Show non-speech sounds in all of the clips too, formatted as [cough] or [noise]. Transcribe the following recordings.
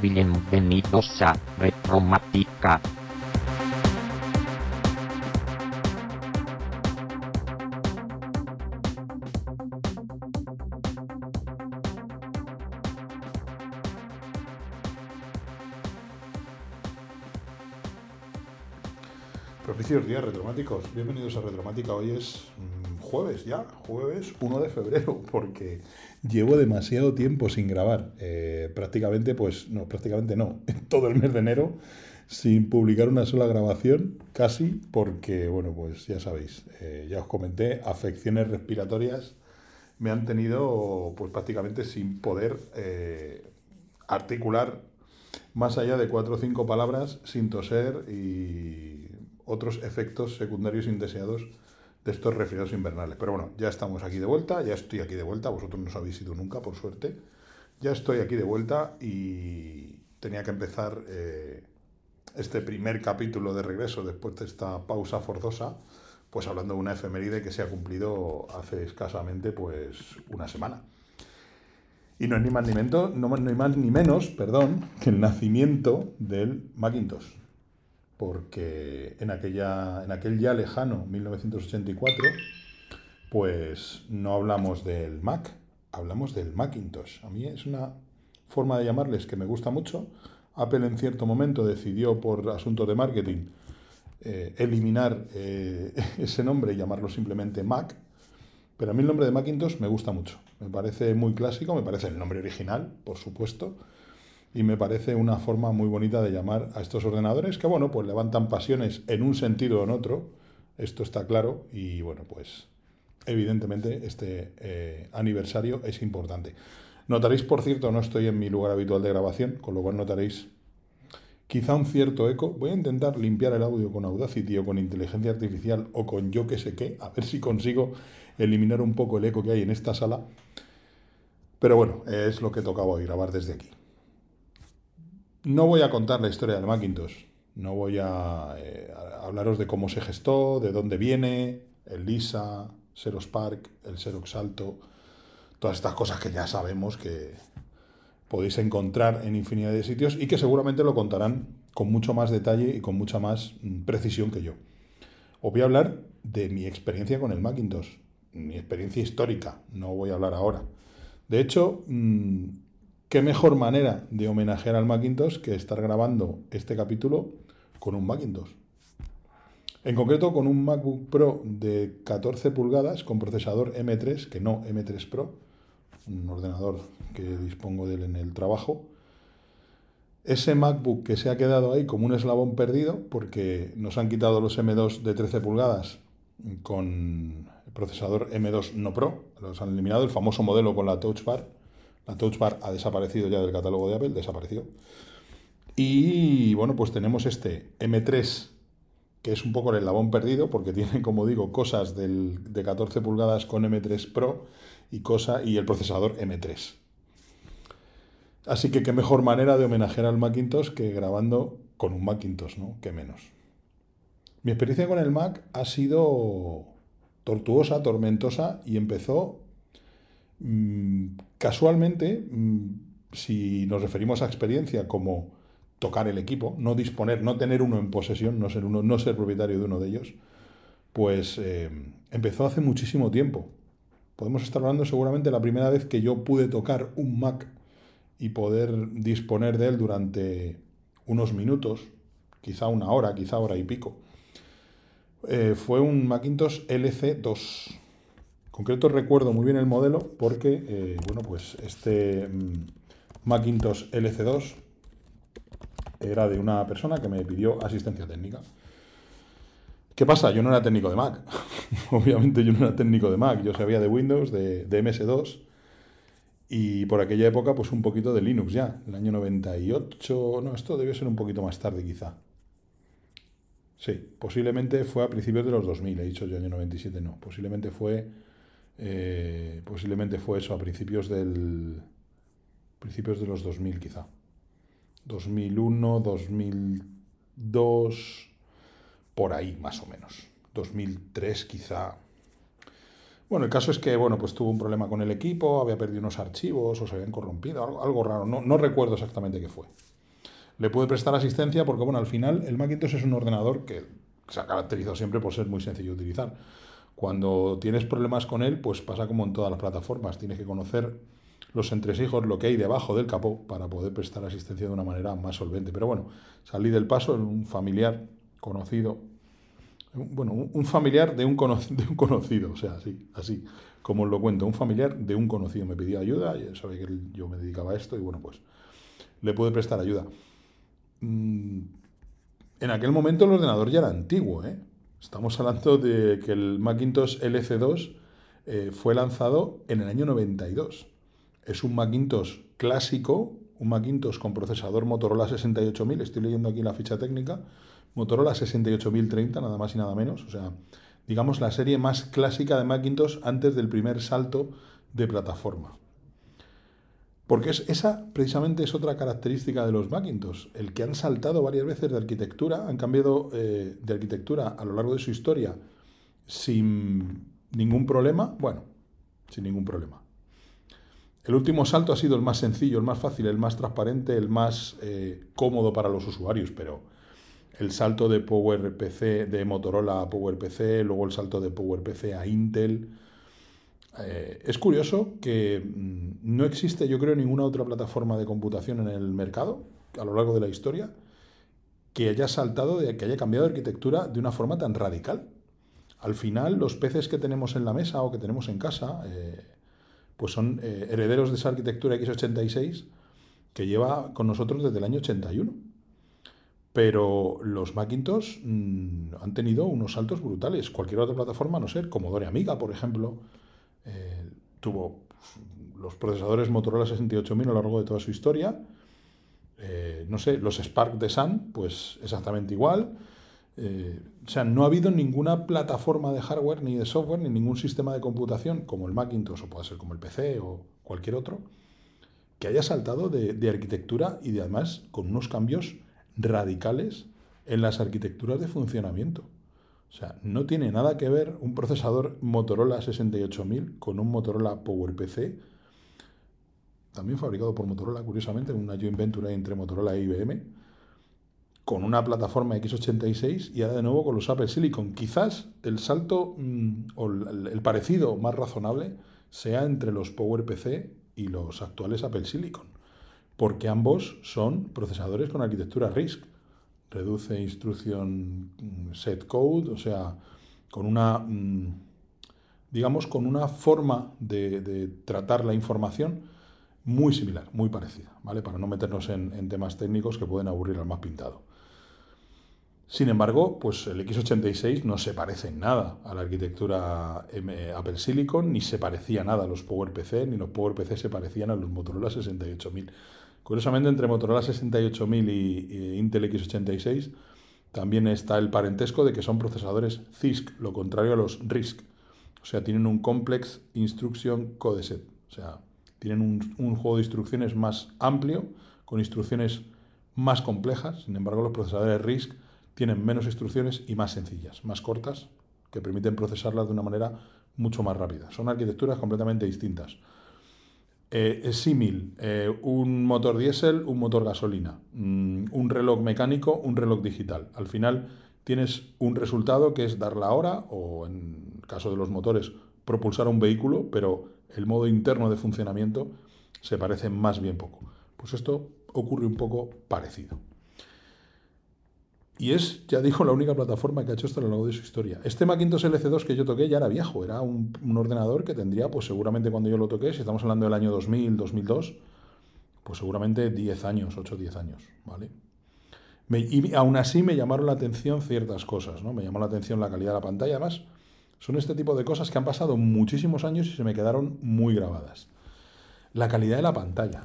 Bienvenidos a Retromática. Propicios días retromáticos, bienvenidos a Retromática. Hoy es mm, jueves ya, jueves 1 de febrero, [laughs] porque llevo demasiado tiempo sin grabar. Eh, prácticamente, pues no, prácticamente no, [laughs] todo el mes de enero sin publicar una sola grabación, casi, porque, bueno, pues ya sabéis, eh, ya os comenté, afecciones respiratorias me han tenido, pues prácticamente sin poder eh, articular más allá de cuatro o cinco palabras sin toser y otros efectos secundarios indeseados de estos resfriados invernales. Pero bueno, ya estamos aquí de vuelta, ya estoy aquí de vuelta, vosotros no os habéis ido nunca, por suerte. Ya estoy aquí de vuelta y tenía que empezar eh, este primer capítulo de regreso después de esta pausa forzosa, pues hablando de una efeméride que se ha cumplido hace escasamente pues una semana. Y no es ni más ni menos, no, más ni menos, perdón, que el nacimiento del Macintosh porque en, aquella, en aquel ya lejano 1984, pues no hablamos del Mac, hablamos del Macintosh. A mí es una forma de llamarles que me gusta mucho. Apple en cierto momento decidió por asuntos de marketing eh, eliminar eh, [laughs] ese nombre y llamarlo simplemente Mac, pero a mí el nombre de Macintosh me gusta mucho. Me parece muy clásico, me parece el nombre original, por supuesto, y me parece una forma muy bonita de llamar a estos ordenadores que, bueno, pues levantan pasiones en un sentido o en otro, esto está claro, y bueno, pues evidentemente este eh, aniversario es importante. Notaréis, por cierto, no estoy en mi lugar habitual de grabación, con lo cual notaréis quizá un cierto eco. Voy a intentar limpiar el audio con Audacity o con inteligencia artificial o con yo que sé qué, a ver si consigo eliminar un poco el eco que hay en esta sala. Pero bueno, es lo que tocaba hoy, grabar desde aquí. No voy a contar la historia del Macintosh, no voy a, eh, hablaros de cómo se gestó, de dónde viene, el Lisa, Xerox Park, el Xerox Alto, todas estas cosas que ya sabemos que podéis encontrar en infinidad de sitios y que seguramente lo contarán con mucho más detalle y con mucha más mm, precisión que yo. Os voy a hablar de mi experiencia con el Macintosh, mi experiencia histórica, no voy a hablar ahora. De hecho, mm, qué mejor manera de homenajear al Macintosh que estar grabando este capítulo con un Macintosh. En concreto con un MacBook Pro de 14 pulgadas con procesador M3, que no M3 Pro, un ordenador que dispongo de él en el trabajo. Ese MacBook que se ha quedado ahí como un eslabón perdido porque nos han quitado los M2 de 13 pulgadas con el procesador M2 no Pro, los han eliminado, el famoso modelo con la Touch Bar la Touch Bar ha desaparecido ya del catálogo de Apple, desapareció. Y bueno, pues tenemos este M3, que es un poco el eslabón perdido, porque [laughs] tiene, como digo, cosas del, de 14 pulgadas con M3 Pro y, cosa, y el procesador M3. Así que qué mejor manera de homenajear al Macintosh que grabando con un Macintosh, ¿no? Qué menos. Mi experiencia con el Mac ha sido tortuosa, tormentosa y empezó casualmente, mm, si nos referimos a experiencia como tocar el equipo, no disponer, no tener uno en posesión, no ser, uno, no ser propietario de uno de ellos, pues eh, empezó hace muchísimo tiempo. Podemos estar hablando seguramente la primera vez que yo pude tocar un Mac y poder disponer de él durante unos minutos, quizá una hora, quizá hora y pico. Eh, fue un Macintosh LC2 concreto recuerdo muy bien el modelo porque, eh, bueno, pues este mm, Macintosh LC2 era de una persona que me pidió asistencia técnica. ¿Qué pasa? Yo no era técnico de Mac. [laughs] Obviamente yo no era técnico de Mac. Yo sabía de Windows, de, de, MS2 y por aquella época pues un poquito de Linux ya. El año 98, no, esto debió ser un poquito más tarde quizá. Sí, posiblemente fue a principios de los 2000, he dicho yo año 97, no. Posiblemente fue eh, posiblemente fue eso, a principios del principios de los 2000 quizá. 2001, 2002, por ahí más o menos. 2003 quizá. Bueno, el caso es que, bueno, pues tuvo un problema con el equipo, había perdido unos archivos o se habían corrompido, algo, raro, no, no recuerdo exactamente qué fue. Le pude prestar asistencia porque, bueno, al final el Macintosh es un ordenador que se ha caracterizado siempre por ser muy sencillo de utilizar. Cuando tienes problemas con él, pues pasa como en todas las plataformas, tienes que conocer los entresijos, lo que hay debajo del capó para poder prestar asistencia de una manera más solvente. Pero bueno, salí del paso, un familiar conocido, bueno, un familiar de un, de un conocido, o sea, así, así, como os lo cuento, un familiar de un conocido me pidió ayuda, sabe que yo me dedicaba a esto y bueno, pues le pude prestar ayuda. Mm, en aquel momento el ordenador ya era antiguo, ¿eh? Estamos hablando de que el Macintosh LC2 eh, fue lanzado en el año 92. Es un Macintosh clásico, un Macintosh con procesador Motorola 68000, estoy leyendo aquí la ficha técnica, Motorola 68030, nada más y nada menos, o sea, digamos la serie más clásica de Macintosh antes del primer salto de plataforma. Porque esa precisamente es otra característica de los Macintosh, el que han saltado varias veces de arquitectura, han cambiado eh, de arquitectura a lo largo de su historia sin ningún problema, bueno, sin ningún problema. El último salto ha sido el más sencillo, el más fácil, el más transparente, el más eh, cómodo para los usuarios, pero el salto de PowerPC, de Motorola a PowerPC, luego el salto de PowerPC a Intel. Eh, es curioso que mm, no existe, yo creo, ninguna otra plataforma de computación en el mercado a lo largo de la historia que haya saltado, de, que haya cambiado de arquitectura de una forma tan radical. Al final, los peces que tenemos en la mesa o que tenemos en casa, eh, pues son eh, herederos de esa arquitectura x86 que lleva con nosotros desde el año 81. Pero los Macintosh mm, han tenido unos saltos brutales. Cualquier otra plataforma, no sé, Commodore Amiga, por ejemplo, eh, tuvo los procesadores Motorola 68000 a lo largo de toda su historia. Eh, no sé, los Spark de Sun, pues exactamente igual. Eh, o sea, no ha habido ninguna plataforma de hardware ni de software ni ningún sistema de computación como el Macintosh o puede ser como el PC o cualquier otro que haya saltado de, arquitectura y de, además con unos cambios radicales en las arquitecturas de funcionamiento. O sea, no tiene nada que ver un procesador Motorola 68000 con un Motorola PowerPC, también fabricado por Motorola, curiosamente, una joint venture entre Motorola e IBM, con una plataforma x86 y ahora de nuevo con los Apple Silicon. Quizás el salto mm, o el parecido más razonable sea entre los PowerPC y los actuales Apple Silicon porque ambos son procesadores con arquitectura RISC. Reduce instrucción mm, set code, o sea, con una, mm, digamos, con una forma de, tratar la información muy similar, muy parecida, ¿vale? Para no meternos en, temas técnicos que pueden aburrir al más pintado. Sin embargo, pues el x86 no se parece en nada a la arquitectura Apple Silicon, ni se parecía nada a los PowerPC, ni los PowerPC se parecían a los Motorola 68000. Curiosamente, entre Motorola 68000 y, Intel x86 también está el parentesco de que son procesadores CISC, lo contrario a los RISC. O sea, tienen un Complex Instruction Code Set. O sea, tienen un, un juego de instrucciones más amplio, con instrucciones más complejas. Sin embargo, los procesadores RISC tienen menos instrucciones y más sencillas, más cortas, que permiten procesarlas de una manera mucho más rápida. Son arquitecturas completamente distintas. Eh, es símil, eh, un motor diésel, un motor gasolina, mm, un reloj mecánico, un reloj digital. Al final tienes un resultado que es dar la hora o en caso de los motores propulsar un vehículo, pero el modo interno de funcionamiento se parece más bien poco. Pues esto ocurre un poco parecido. Y es, ya digo, la única plataforma que ha hecho esto a lo largo de su historia. Este Macintosh LC2 que yo toqué ya era viejo, era un, ordenador que tendría, pues seguramente cuando yo lo toqué, si estamos hablando del año 2000, 2002, pues seguramente 10 años, 8 o 10 años, ¿vale? y aún así me llamaron la atención ciertas cosas, ¿no? Me llamó la atención la calidad de la pantalla, además son este tipo de cosas que han pasado muchísimos años y se me quedaron muy grabadas. La calidad de la pantalla.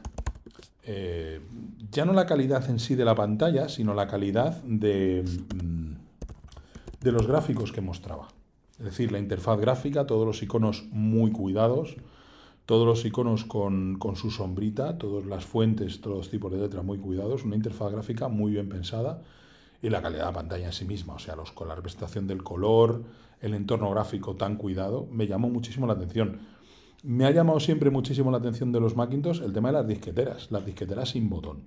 Ya no la calidad en sí de la pantalla, sino la calidad de, mm, de los gráficos que mostraba. Es decir, la interfaz gráfica, todos los iconos muy cuidados, todos los iconos con, su sombrita, todas las fuentes, todos los tipos de letra muy cuidados, una interfaz gráfica muy bien pensada y la calidad de la pantalla en sí misma, o sea, los, con la representación del color, el entorno gráfico tan cuidado, me llamó muchísimo la atención. Me ha llamado siempre muchísimo la atención de los Macintosh el tema de las disqueteras, las disqueteras sin botón.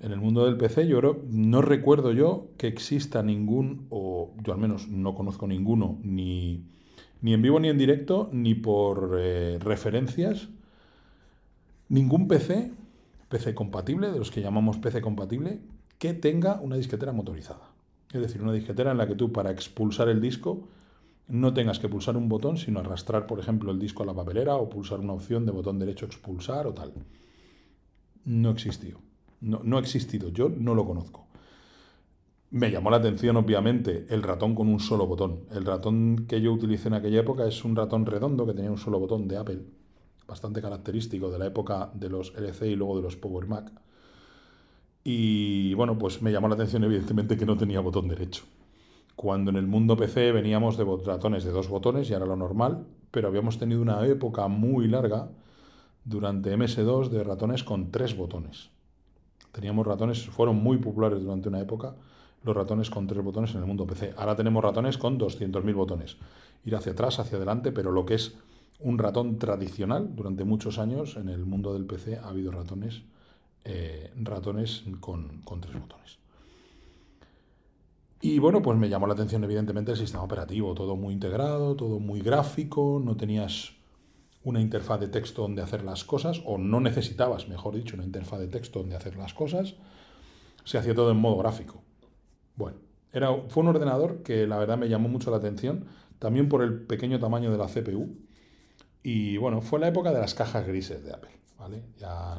En el mundo del PC yo no recuerdo yo que exista ningún, o yo al menos no conozco ninguno, ni, ni en vivo ni en directo, ni por eh, referencias, ningún PC, PC compatible, de los que llamamos PC compatible, que tenga una disquetera motorizada. Es decir, una disquetera en la que tú para expulsar el disco no tengas que pulsar un botón, sino arrastrar, por ejemplo, el disco a la papelera o pulsar una opción de botón derecho expulsar o tal. No existió. No, no ha existido. Yo no lo conozco. Me llamó la atención, obviamente, el ratón con un solo botón. El ratón que yo utilicé en aquella época es un ratón redondo que tenía un solo botón de Apple, bastante característico de la época de los LC y luego de los Power Mac. Y bueno, pues me llamó la atención evidentemente que no tenía botón derecho. Cuando en el mundo PC veníamos de ratones de dos botones y era lo normal, pero habíamos tenido una época muy larga durante MS2 de ratones con tres botones. Teníamos ratones, fueron muy populares durante una época los ratones con tres botones en el mundo PC. Ahora tenemos ratones con 200.000 botones. Ir hacia atrás, hacia adelante, pero lo que es un ratón tradicional, durante muchos años en el mundo del PC ha habido ratones eh, ratones con, tres botones. Y bueno, pues me llamó la atención evidentemente el sistema operativo, todo muy integrado, todo muy gráfico, no tenías una interfaz de texto donde hacer las cosas, o no necesitabas, mejor dicho, una interfaz de texto donde hacer las cosas, se hacía todo en modo gráfico. Bueno, era, fue un ordenador que la verdad me llamó mucho la atención, también por el pequeño tamaño de la CPU, y bueno, fue la época de las cajas grises de Apple, ¿vale? Ya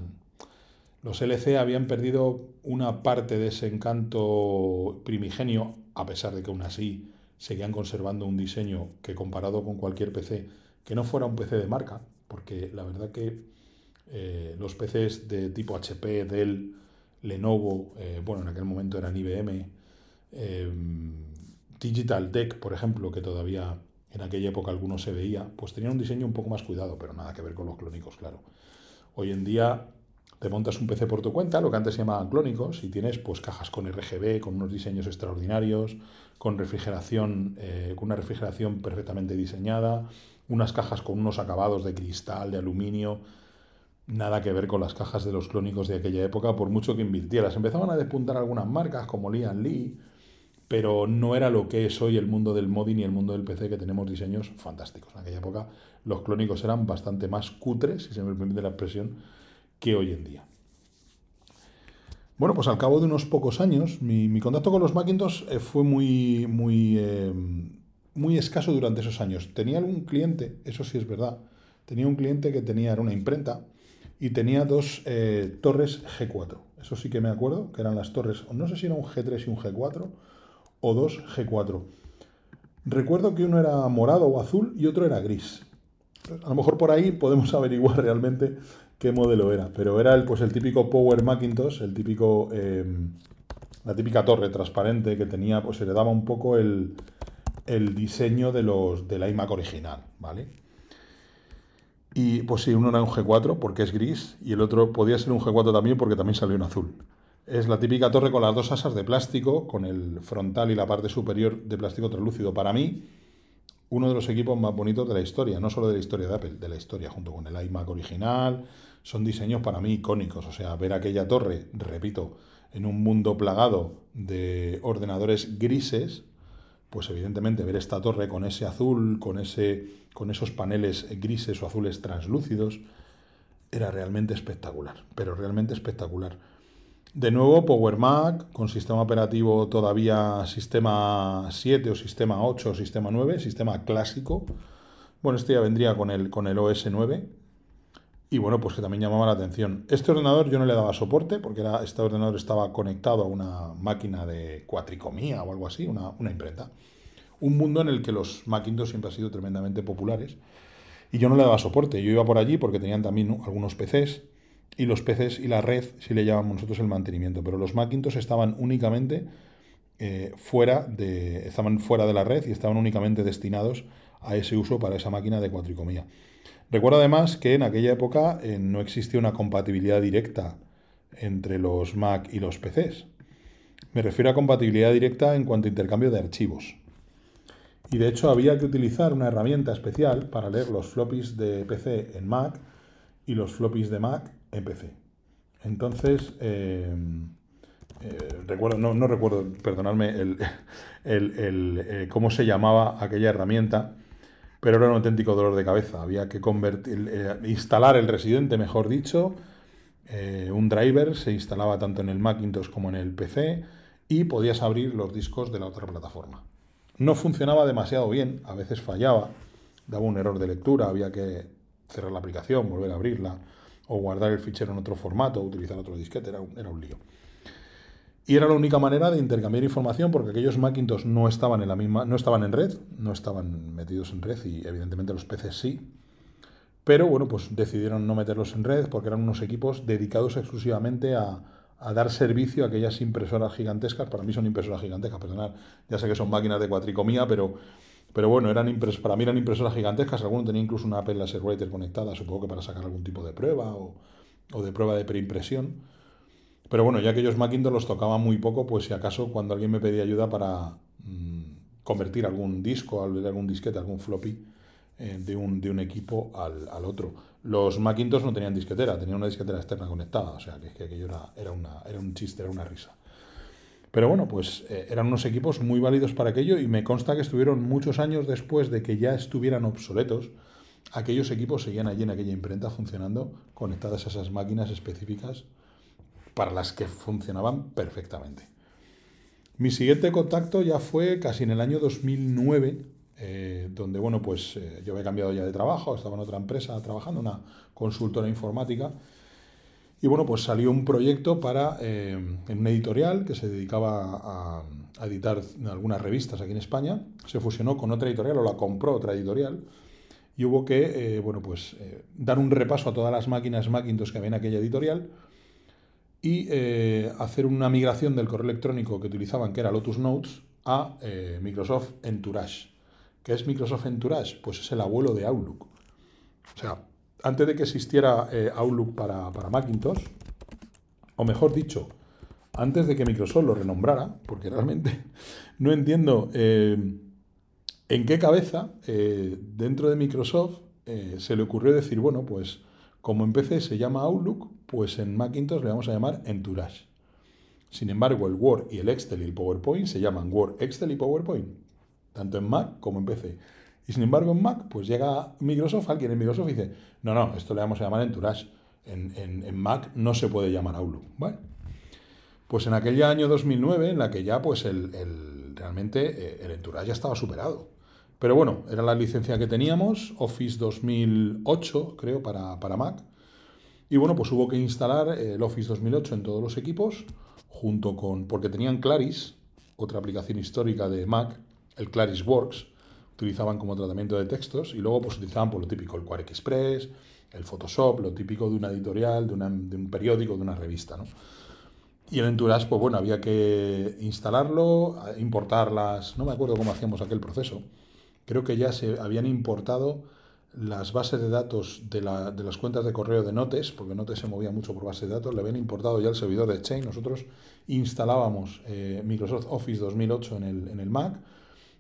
los LC habían perdido una parte de ese encanto primigenio, a pesar de que aún así seguían conservando un diseño que comparado con cualquier PC, que no fuera un PC de marca, porque la verdad que eh, los PCs de tipo HP, Dell, Lenovo, eh, bueno, en aquel momento eran IBM, eh, Digital Deck, por ejemplo, que todavía en aquella época algunos se veía, pues tenían un diseño un poco más cuidado, pero nada que ver con los clónicos, claro. Hoy en día te montas un PC por tu cuenta, lo que antes se llamaban clónicos, y tienes pues cajas con RGB, con unos diseños extraordinarios, con refrigeración, eh, con una refrigeración perfectamente diseñada, unas cajas con unos acabados de cristal, de aluminio, nada que ver con las cajas de los clónicos de aquella época, por mucho que invirtieras. Empezaban a despuntar algunas marcas como Lian Lee, pero no era lo que es hoy el mundo del modding y el mundo del PC, que tenemos diseños fantásticos. En aquella época los clónicos eran bastante más cutres, si se me permite la expresión, que hoy en día. Bueno, pues al cabo de unos pocos años, mi, contacto con los Macintosh eh, fue muy, muy, eh, muy escaso durante esos años. Tenía algún cliente, eso sí es verdad, tenía un cliente que tenía, era una imprenta, y tenía dos eh, torres G4. Eso sí que me acuerdo, que eran las torres, no sé si era un G3 y un G4, o dos G4. Recuerdo que uno era morado o azul y otro era gris. A lo mejor por ahí podemos [laughs] averiguar realmente qué modelo era, pero era el, pues el típico Power Macintosh, el típico, em, la típica torre transparente que tenía, pues se le daba un poco el, diseño de los de la iMac original, ¿vale? Y pues sí, uno era un G4 porque es gris y el otro podía ser un G4 también porque también salió en azul. Es la típica torre con las dos asas de plástico, con el frontal y la parte superior de plástico translúcido. Para mí, uno de los equipos más bonitos de la historia, no solo de la historia de Apple, de la historia, junto con el iMac original, son diseños para mí icónicos. O sea, ver aquella torre, repito, en un mundo plagado de ordenadores grises, pues evidentemente ver esta torre con ese azul, con, ese, con esos paneles grises o azules translúcidos, era realmente espectacular, pero realmente espectacular. De nuevo, Power Mac con sistema operativo todavía sistema 7 o sistema 8 o sistema 9, sistema clásico. Bueno, este ya vendría con el, con el OS 9, y bueno, pues que también llamaba la atención. Este ordenador yo no le daba soporte porque era, este ordenador estaba conectado a una máquina de cuatricomía o algo así, una, imprenta. Un mundo en el que los Macintosh siempre han sido tremendamente populares. Y yo no le daba soporte. Yo iba por allí porque tenían también algunos PCs. Y los PCs y la red sí le llamamos nosotros el mantenimiento. Pero los Macintosh estaban únicamente eh, fuera, de, estaban fuera de la red y estaban únicamente destinados a ese uso para esa máquina de cuatricomía. Recuerdo además que en aquella época eh, no existía una compatibilidad directa entre los Mac y los PCs. Me refiero a compatibilidad directa en cuanto a intercambio de archivos. Y de hecho había que utilizar una herramienta especial para leer los floppies de PC en Mac y los floppies de Mac en PC. Entonces, eh, eh, recuerdo, no, no, recuerdo, perdonadme, el, el, cómo se llamaba aquella herramienta, pero era un auténtico dolor de cabeza. Había que convertir, instalar el residente, mejor dicho, un driver se instalaba tanto en el Macintosh como en el PC y podías abrir los discos de la otra plataforma. No funcionaba demasiado bien, a veces fallaba, daba un error de lectura, había que cerrar la aplicación, volver a abrirla, o guardar el fichero en otro formato, o utilizar otro disquete, era un, era un lío. Y era la única manera de intercambiar información porque aquellos Macintosh no estaban en la misma, no estaban en red, no estaban metidos en red y evidentemente los PCs sí. Pero bueno, pues decidieron no meterlos en red porque eran unos equipos dedicados exclusivamente a, a dar servicio a aquellas impresoras gigantescas. Para mí son impresoras gigantescas, perdonad. Ya sé que son máquinas de cuatricomía, pero, pero bueno, eran para mí eran impresoras gigantescas. Alguno tenía incluso una Apple Laser Writer conectada, supongo que para sacar algún tipo de prueba o, o de prueba de preimpresión. Pero bueno, ya aquellos Macintosh los tocaba muy poco, pues si acaso cuando alguien me pedía ayuda para mmm, convertir algún disco, algún disquete, algún floppy, eh, de, un, de, un, equipo al, al, otro. Los Macintosh no tenían disquetera, tenían una disquetera externa conectada, o sea que, que aquello era, era, una, era un chiste, era una risa. Pero bueno, pues eh, eran unos equipos muy válidos para aquello y me consta que estuvieron muchos años después de que ya estuvieran obsoletos, aquellos equipos seguían allí en aquella imprenta funcionando, conectadas a esas máquinas específicas para las que funcionaban perfectamente. Mi siguiente contacto ya fue casi en el año 2009, eh, donde, bueno, pues eh, yo había cambiado ya de trabajo, estaba en otra empresa trabajando, una consultora informática, y bueno, pues salió un proyecto para, eh, en una editorial que se dedicaba a, editar algunas revistas aquí en España, se fusionó con otra editorial o la compró otra editorial, y hubo que, bueno, pues dar un repaso a todas las máquinas Macintosh que había en aquella editorial, y hacer una migración del correo electrónico que utilizaban, que era Lotus Notes, a Microsoft Entourage. ¿Qué es Microsoft Entourage? Pues es el abuelo de Outlook. O sea, antes de que existiera eh, Outlook para, para, Macintosh, o mejor dicho, antes de que Microsoft lo renombrara, porque realmente [laughs] no entiendo eh, en qué cabeza eh, dentro de Microsoft se le ocurrió decir, bueno, pues como en PC se llama Outlook, pues en Macintosh le vamos a llamar Entourage. Sin embargo, el Word y el Excel y el PowerPoint se llaman Word, Excel y PowerPoint tanto en Mac como en PC. Y sin embargo en Mac, pues llega Microsoft, alguien en Microsoft dice, no, no, esto le vamos a llamar Entourage. En, en, en Mac no se puede llamar Outlook. Bueno, pues en aquel año 2009, en la que ya pues el, el realmente eh, el Entourage ya estaba superado. Pero bueno, era la licencia que teníamos, Office 2008, creo, para, para Mac. Y bueno, pues hubo que instalar el Office 2008 en todos los equipos, junto con, porque tenían Claris, otra aplicación histórica de Mac, el Claris Works, utilizaban como tratamiento de textos y luego pues utilizaban por lo típico el Quark Express, el Photoshop, lo típico de una editorial, de, una, de un periódico, de una revista, ¿no? Y el Entourage, pues bueno, había que instalarlo, importarlas, no me acuerdo cómo hacíamos aquel proceso, creo que ya se habían importado las bases de datos de, la, de, las cuentas de correo de Notes, porque Notes se movía mucho por base de datos, le habían importado ya el servidor de Exchange, nosotros instalábamos eh, Microsoft Office 2008 en el, en el Mac,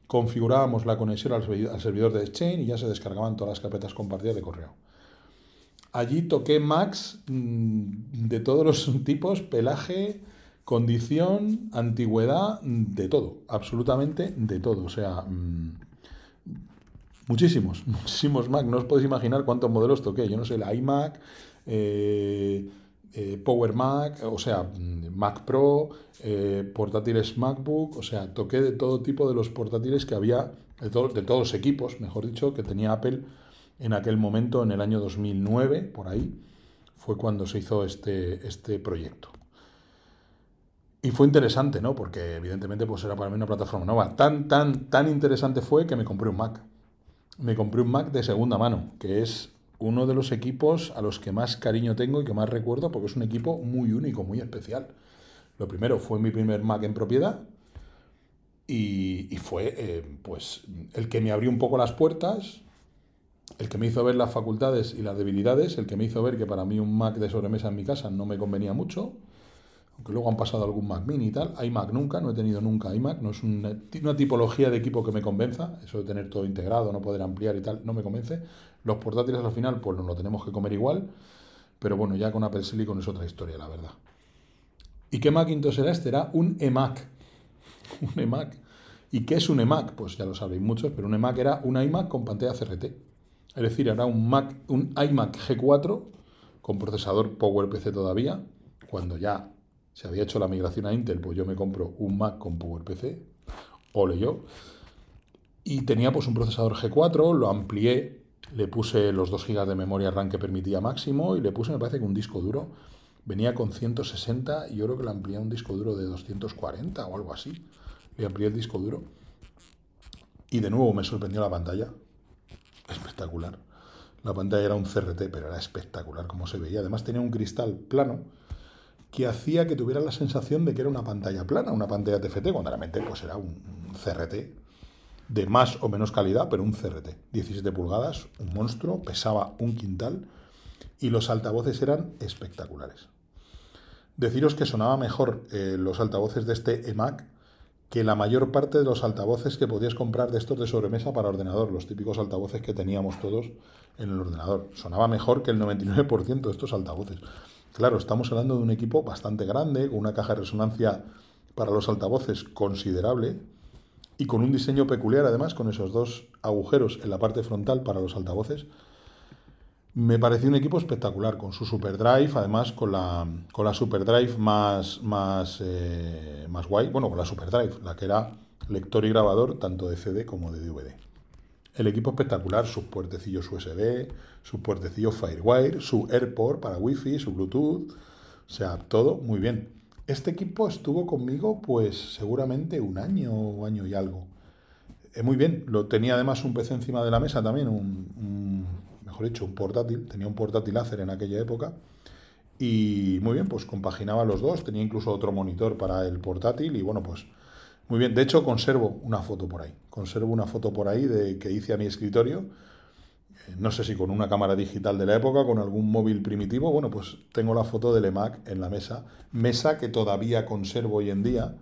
configurábamos la conexión al servidor de Exchange y ya se descargaban todas las carpetas compartidas de correo. Allí toqué Macs mm, de todos los [laughs] tipos, pelaje, condición, antigüedad, de todo, absolutamente de todo. O sea, mm, muchísimos, [laughs] muchísimos Mac. No os podéis imaginar cuántos modelos toqué. Yo no sé, el iMac, eh, eh, Power Mac, o sea, Mac Pro, eh, portátiles MacBook, o sea, toqué de todo tipo de los portátiles que había, de, de, todos los equipos, mejor dicho, que tenía Apple en aquel momento, en el año 2009, por ahí, fue cuando se hizo este, este proyecto. Y fue interesante, ¿no? Porque evidentemente pues era para mí una plataforma nueva. Tan, tan, tan interesante fue que me compré un Mac. Me compré un Mac de segunda mano, que es uno de los equipos a los que más cariño tengo y que más recuerdo porque es un equipo muy único, muy especial. Lo primero fue mi primer Mac en propiedad y, fue eh, pues el que me abrió un poco las puertas, el que me hizo ver las facultades y las debilidades, el que me hizo ver que para mí un Mac de sobremesa en mi casa no me convenía mucho, aunque luego han pasado algún Mac Mini y tal, iMac nunca, no he tenido nunca iMac, no es una, una, tipología de equipo que me convenza, eso de tener todo integrado, no poder ampliar y tal, no me convence. Los portátiles al final, pues nos lo tenemos que comer igual, pero bueno, ya con Apple Silicon es otra historia, la verdad. ¿Y qué Macintosh era este? Era un eMac. [laughs] Un eMac. ¿Y qué es un eMac? Pues ya lo sabéis muchos, pero un eMac era un iMac con pantalla CRT. Es decir, era un, Mac, un iMac G4 con procesador PowerPC todavía, cuando ya se había hecho la migración a Intel, pues yo me compro un Mac con PowerPC, ole yo, y tenía pues un procesador G4, lo amplié, le puse los 2 GB de memoria RAM que permitía máximo y le puse, me parece que un disco duro venía con 160 y yo creo que le amplié un disco duro de 240 o algo así. Le amplié el disco duro. Y de nuevo me sorprendió la pantalla. Espectacular. La pantalla era un CRT, pero era espectacular como se veía. Además tenía un cristal plano que hacía que tuviera la sensación de que era una pantalla plana, una pantalla TFT, cuando realmente pues era un, CRT de más o menos calidad, pero un CRT. 17 pulgadas, un monstruo, pesaba un quintal y los altavoces eran espectaculares. Deciros que sonaba mejor eh, los altavoces de este eMac que la mayor parte de los altavoces que podías comprar de estos de sobremesa para ordenador, los típicos altavoces que teníamos todos en el ordenador. Sonaba mejor que el 99% de estos altavoces. Claro, estamos hablando de un equipo bastante grande, con una caja de resonancia para los altavoces considerable y con un diseño peculiar además, con esos dos agujeros en la parte frontal para los altavoces. Me pareció un equipo espectacular, con su SuperDrive, además con la, con la SuperDrive más, más, eh, más guay, bueno, con la SuperDrive, la que era lector y grabador tanto de CD como de DVD. El equipo espectacular, sus puertecillos USB, sus puertecillos Firewire, su AirPort para Wi-Fi, su Bluetooth, o sea, todo muy bien. Este equipo estuvo conmigo pues seguramente un año o año y algo. Eh, muy bien, lo tenía además un PC encima de la mesa también, un, mejor dicho, un portátil, tenía un portátil láser en aquella época. Y muy bien, pues compaginaba los dos, tenía incluso otro monitor para el portátil y bueno, pues muy bien, de hecho conservo una foto por ahí. Conservo una foto por ahí de que hice a mi escritorio. Eh, no sé si con una cámara digital de la época, con algún móvil primitivo. Bueno, pues tengo la foto del EMAC en la mesa. Mesa que todavía conservo hoy en día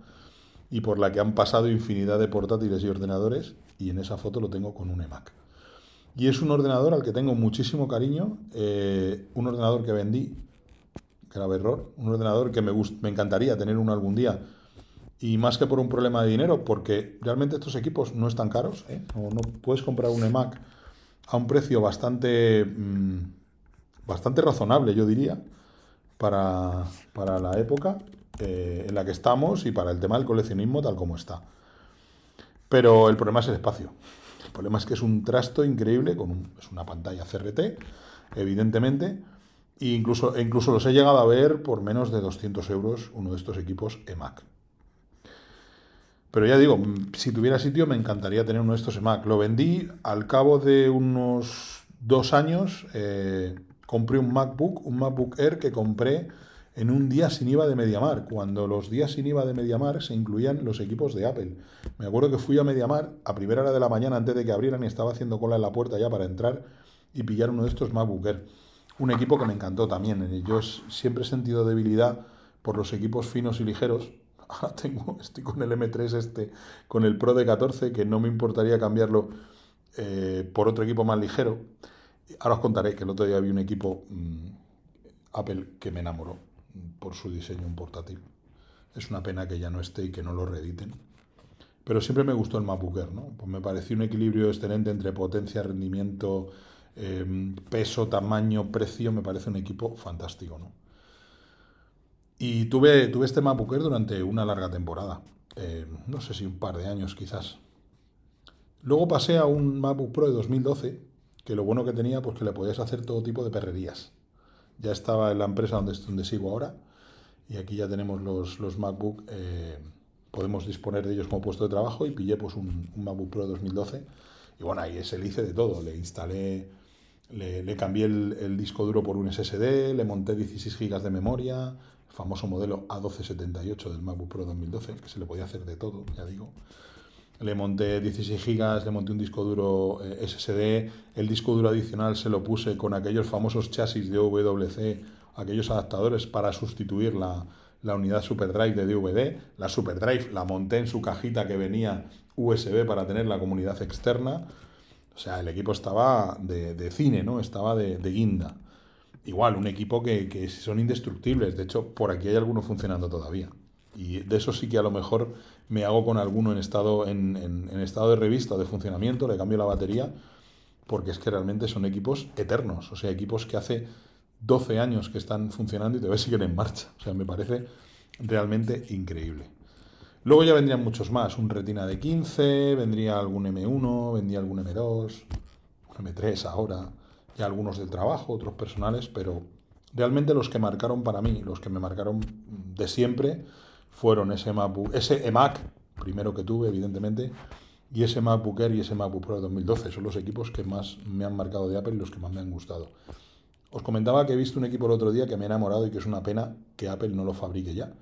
y por la que han pasado infinidad de portátiles y ordenadores. Y en esa foto lo tengo con un EMAC. Y es un ordenador al que tengo muchísimo cariño. Eh, un ordenador que vendí, grave error. Un ordenador que me, me encantaría tener uno algún día y más que por un problema de dinero, porque realmente estos equipos no están caros, ¿eh? no, puedes comprar un eMac a un precio bastante, mm, bastante razonable, yo diría, para, la época eh, en la que estamos y para el tema del coleccionismo tal como está. Pero el problema es el espacio. El problema es que es un trasto increíble, con es una pantalla CRT, evidentemente, e incluso, e incluso los he llegado a ver por menos de 200 euros uno de estos equipos eMac. Pero ya digo, si tuviera sitio me encantaría tener uno de estos Mac. Lo vendí al cabo de unos dos años. Eh, compré un MacBook, un MacBook Air que compré en un día sin IVA de Mediamar, cuando los días sin IVA de Mediamar se incluían los equipos de Apple. Me acuerdo que fui a Mediamar a primera hora de la mañana antes de que abrieran y estaba haciendo cola en la puerta ya para entrar y pillar uno de estos MacBook Air. Un equipo que me encantó también. Yo siempre he sentido debilidad por los equipos finos y ligeros, [laughs] ahora tengo, estoy con el M3 este, con el Pro de 14, que no me importaría cambiarlo eh, por otro equipo más ligero. Ahora os contaré que el otro día vi un equipo mm, Apple que me enamoró por su diseño un portátil. Es una pena que ya no esté y que no lo reediten. Pero siempre me gustó el MacBook Air, ¿no? Pues me pareció un equilibrio excelente entre potencia, rendimiento, eh, peso, tamaño, precio. Me parece un equipo fantástico, ¿no? Y tuve, tuve este MacBook Air durante una larga temporada. Eh, no sé si un par de años quizás. Luego pasé a un MacBook Pro de 2012, que lo bueno que tenía, pues que le podías hacer todo tipo de perrerías. Ya estaba en la empresa donde, donde sigo ahora, y aquí ya tenemos los, los MacBook, eh, podemos disponer de ellos como puesto de trabajo, y pillé pues un, MacBook Pro de 2012. Y bueno, ahí se le hice de todo. Le instalé, le, cambié el, el, disco duro por un SSD, le monté 16 GB de memoria, famoso modelo A1278 del MacBook Pro 2012, que se le podía hacer de todo, ya digo. Le monté 16 GB, le monté un disco duro eh, SSD, el disco duro adicional se lo puse con aquellos famosos chasis de OWC, aquellos adaptadores para sustituir la, la unidad SuperDrive de DVD. La SuperDrive la monté en su cajita que venía USB para tener la comunidad externa. O sea, el equipo estaba de, cine, ¿no? Estaba de, guinda. Igual, un equipo que, que, son indestructibles. De hecho, por aquí hay algunos funcionando todavía. Y de eso sí que a lo mejor me hago con alguno en estado, en, en, estado de revista de funcionamiento, le cambio la batería, porque es que realmente son equipos eternos. O sea, equipos que hace 12 años que están funcionando y todavía siguen en marcha. O sea, me parece realmente increíble. Luego ya vendrían muchos más, un Retina de 15, vendría algún M1, vendría algún M2, un M3 ahora, ya algunos del trabajo, otros personales, pero realmente los que marcaron para mí, los que me marcaron de siempre, fueron ese MacBook, primero que tuve, evidentemente, y ese MacBook Air y ese MacBook Pro de 2012. Son los equipos que más me han marcado de Apple y los que más me han gustado. Os comentaba que he visto un equipo el otro día que me ha enamorado y que es una pena que Apple no lo fabrique ya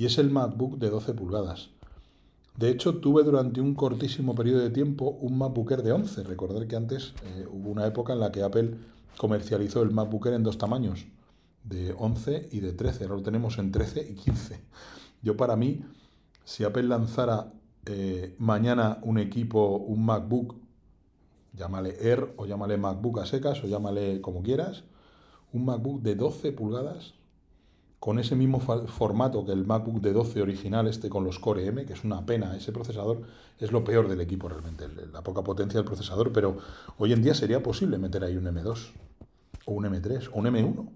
y es el MacBook de 12 pulgadas. De hecho, tuve durante un cortísimo periodo de tiempo un MacBook de 11. Recordar que antes eh, hubo una época en la que Apple comercializó el MacBook en dos tamaños, de 11 y de 13. Ahora lo tenemos en 13 y 15. Yo para mí, si Apple lanzara eh, mañana un equipo, un MacBook, llámale Air o llámale MacBook a secas o llámale como quieras, un MacBook de 12 pulgadas, con ese mismo formato que el MacBook de 12 original, este con los Core M, que es una pena, ese procesador es lo peor del equipo realmente, la poca potencia del procesador, pero hoy en día sería posible meter ahí un M2, o un M3, o un M1.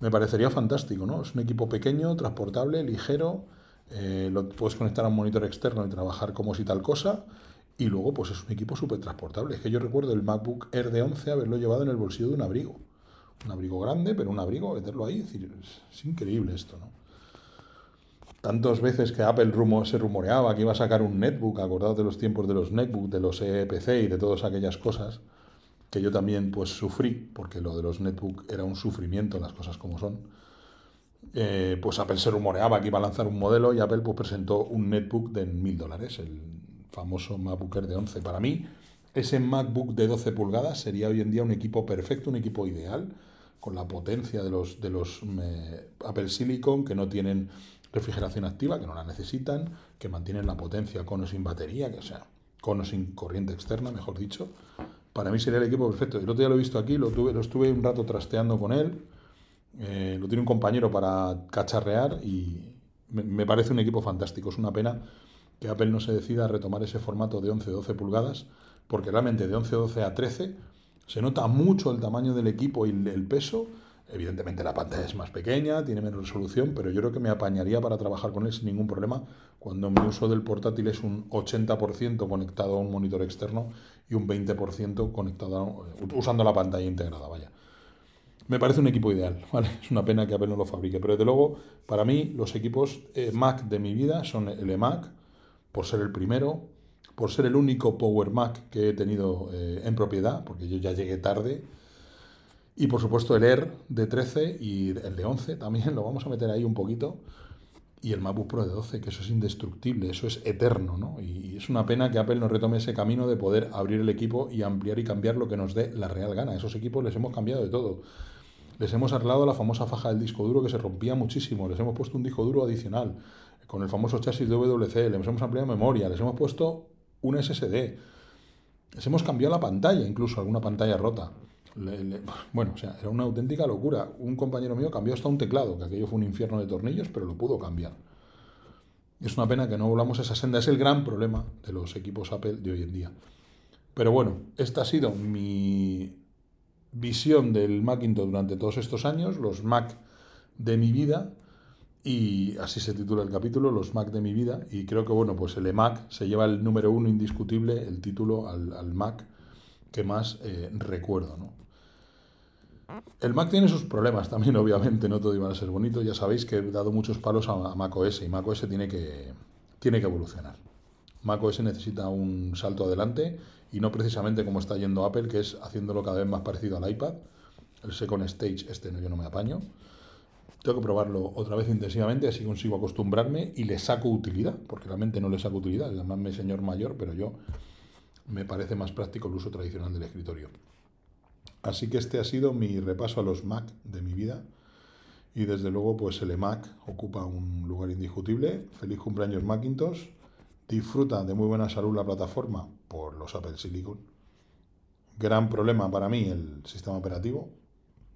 Me parecería fantástico, ¿no? Es un equipo pequeño, transportable, ligero, eh, lo puedes conectar a un monitor externo y trabajar como si tal cosa, y luego pues es un equipo súper transportable. Es que yo recuerdo el MacBook Air de 11 haberlo llevado en el bolsillo de un abrigo un abrigo grande, pero un abrigo, meterlo ahí, es, es increíble esto, ¿no? Tantas veces que Apple se rumoreaba que iba a sacar un netbook, acordados de los tiempos de los netbook, de los EPC y de todas aquellas cosas, que yo también pues sufrí, porque lo de los netbook era un sufrimiento, las cosas como son. Eh, pues Apple se rumoreaba que iba a lanzar un modelo y Apple pues presentó un netbook de mil dólares, el famoso MacBook Air de 11. Para mí, ese MacBook de 12 pulgadas sería hoy en día un equipo perfecto, un equipo ideal, con la potencia de los, de los eh, Apple Silicon, que no tienen refrigeración activa, que no la necesitan, que mantienen la potencia con o sin batería, que sea, con o sin corriente externa, mejor dicho. Para mí sería el equipo perfecto. El otro día lo he visto aquí, lo, tuve, lo estuve un rato trasteando con él, eh, lo tiene un compañero para cacharrear y me, me, parece un equipo fantástico. Es una pena que Apple no se decida a retomar ese formato de 11-12 pulgadas, porque realmente de 11-12 a 13 se nota mucho el tamaño del equipo y el peso. Evidentemente la pantalla es más pequeña, tiene menos resolución, pero yo creo que me apañaría para trabajar con él sin ningún problema cuando mi uso del portátil es un 80% conectado a un monitor externo y un 20% conectado usando la pantalla integrada, vaya. Me parece un equipo ideal, [laughs] ¿vale? Es una pena que Apple no lo fabrique, pero desde luego, para mí, los equipos eh, Mac de mi vida son el iMac, por ser el primero, por ser el único Power Mac que he tenido eh, en propiedad, porque yo ya llegué tarde. Y por supuesto el Air de 13 y el de 11 también [laughs] lo vamos a meter ahí un poquito. Y el MacBook Pro de 12, que eso es indestructible, eso es eterno, ¿no? Y es una pena que Apple no retome ese camino de poder abrir el equipo y ampliar y cambiar lo que nos dé la real gana. esos equipos les hemos cambiado de todo. Les hemos arreglado la famosa faja del disco duro que se rompía muchísimo. Les hemos puesto un disco duro adicional con el famoso chasis de WC. Les hemos ampliado memoria. Les hemos puesto un SSD. Hemos cambiado la pantalla, incluso alguna pantalla rota. bueno, o sea, era una auténtica locura. Un compañero mío cambió hasta un teclado, que aquello fue un infierno de tornillos, pero lo pudo cambiar. Es una pena que no volvamos a esa senda. Es el gran problema de los equipos Apple de hoy en día. Pero bueno, esta ha sido mi visión del Macintosh durante todos estos años, los Mac de mi vida. Y así se titula el capítulo, Los Mac de mi vida. Y creo que, bueno, pues el eMac se lleva el número uno indiscutible, el título al, Mac que más eh, recuerdo, ¿no? El Mac tiene sus problemas también, [laughs] obviamente, no todo iba a ser bonito. Ya sabéis que he dado muchos palos a, Mac OS y Mac OS tiene que, tiene que evolucionar. Mac OS necesita un salto adelante y no precisamente como está yendo Apple, que es haciéndolo cada vez más parecido al iPad. El Second Stage, este no, yo no me apaño. Tengo que probarlo otra vez intensivamente, así consigo acostumbrarme y le saco utilidad, porque realmente no le saco utilidad, llamadme señor mayor, pero yo me parece más práctico el uso tradicional del escritorio. Así que este ha sido mi repaso a los Mac de mi vida. Y desde luego, pues el EMAC ocupa un lugar indiscutible. Feliz cumpleaños Macintosh. Disfruta de muy buena salud la plataforma por los Apple Silicon. Gran problema para mí el sistema operativo.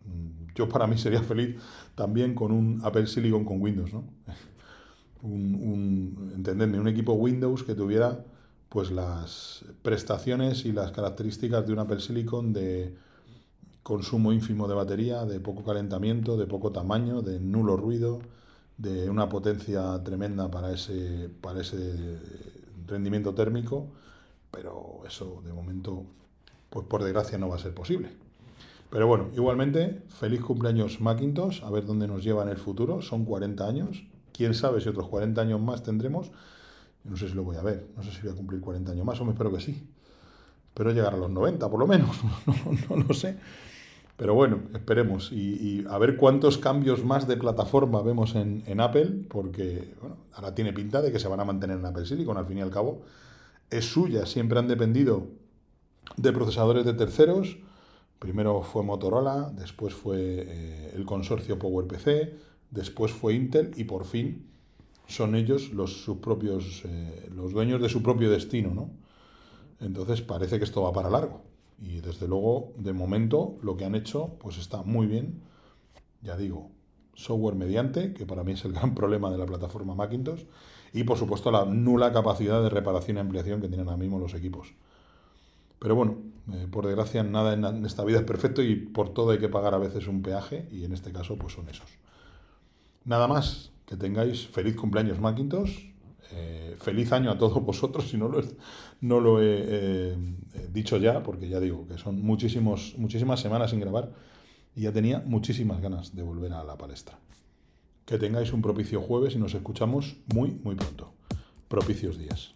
Mm, yo para mí sería feliz también con un Apple Silicon con Windows, ¿no? [laughs] Un, entendedme, un equipo Windows que tuviera pues las prestaciones y las características de un Apple Silicon de consumo ínfimo de batería, de poco calentamiento, de poco tamaño, de nulo ruido, de una potencia tremenda para ese, para ese rendimiento térmico, pero eso de momento, pues por desgracia no va a ser posible. Pero bueno, igualmente, feliz cumpleaños Macintosh, a ver dónde nos lleva en el futuro, son 40 años, quién sabe si otros 40 años más tendremos, no sé si lo voy a ver, no sé si voy a cumplir 40 años más, o me espero que sí, espero llegar a los 90 por lo menos, [laughs] no, no, lo sé. Pero bueno, esperemos y, a ver cuántos cambios más de plataforma vemos en, en, Apple, porque bueno, ahora tiene pinta de que se van a mantener en Apple Silicon, al fin y al cabo. Es suya, siempre han dependido de procesadores de terceros. Primero fue Motorola, después fue eh, el consorcio PowerPC, después fue Intel y por fin son ellos los, sus propios, eh, los dueños de su propio destino. ¿no? Entonces parece que esto va para largo. Y desde luego, de momento, lo que han hecho, pues está muy bien. Ya digo, software mediante, que para mí es el [laughs] gran problema de la plataforma Macintosh. Y por supuesto, la nula capacidad de reparación y ampliación que tienen ahora mismo los equipos. Pero bueno, eh, por desgracia, nada en esta vida es perfecto y por todo hay que pagar a veces un peaje, y en este caso, pues son esos. Nada más, que tengáis feliz cumpleaños Macintosh eh, feliz año a todos [laughs] vosotros, si no lo, he eh, dicho ya, porque ya digo que son muchísimos, muchísimas semanas sin grabar y ya tenía muchísimas ganas de volver a la palestra. Que tengáis un propicio jueves y nos escuchamos muy, muy pronto. Propicios días.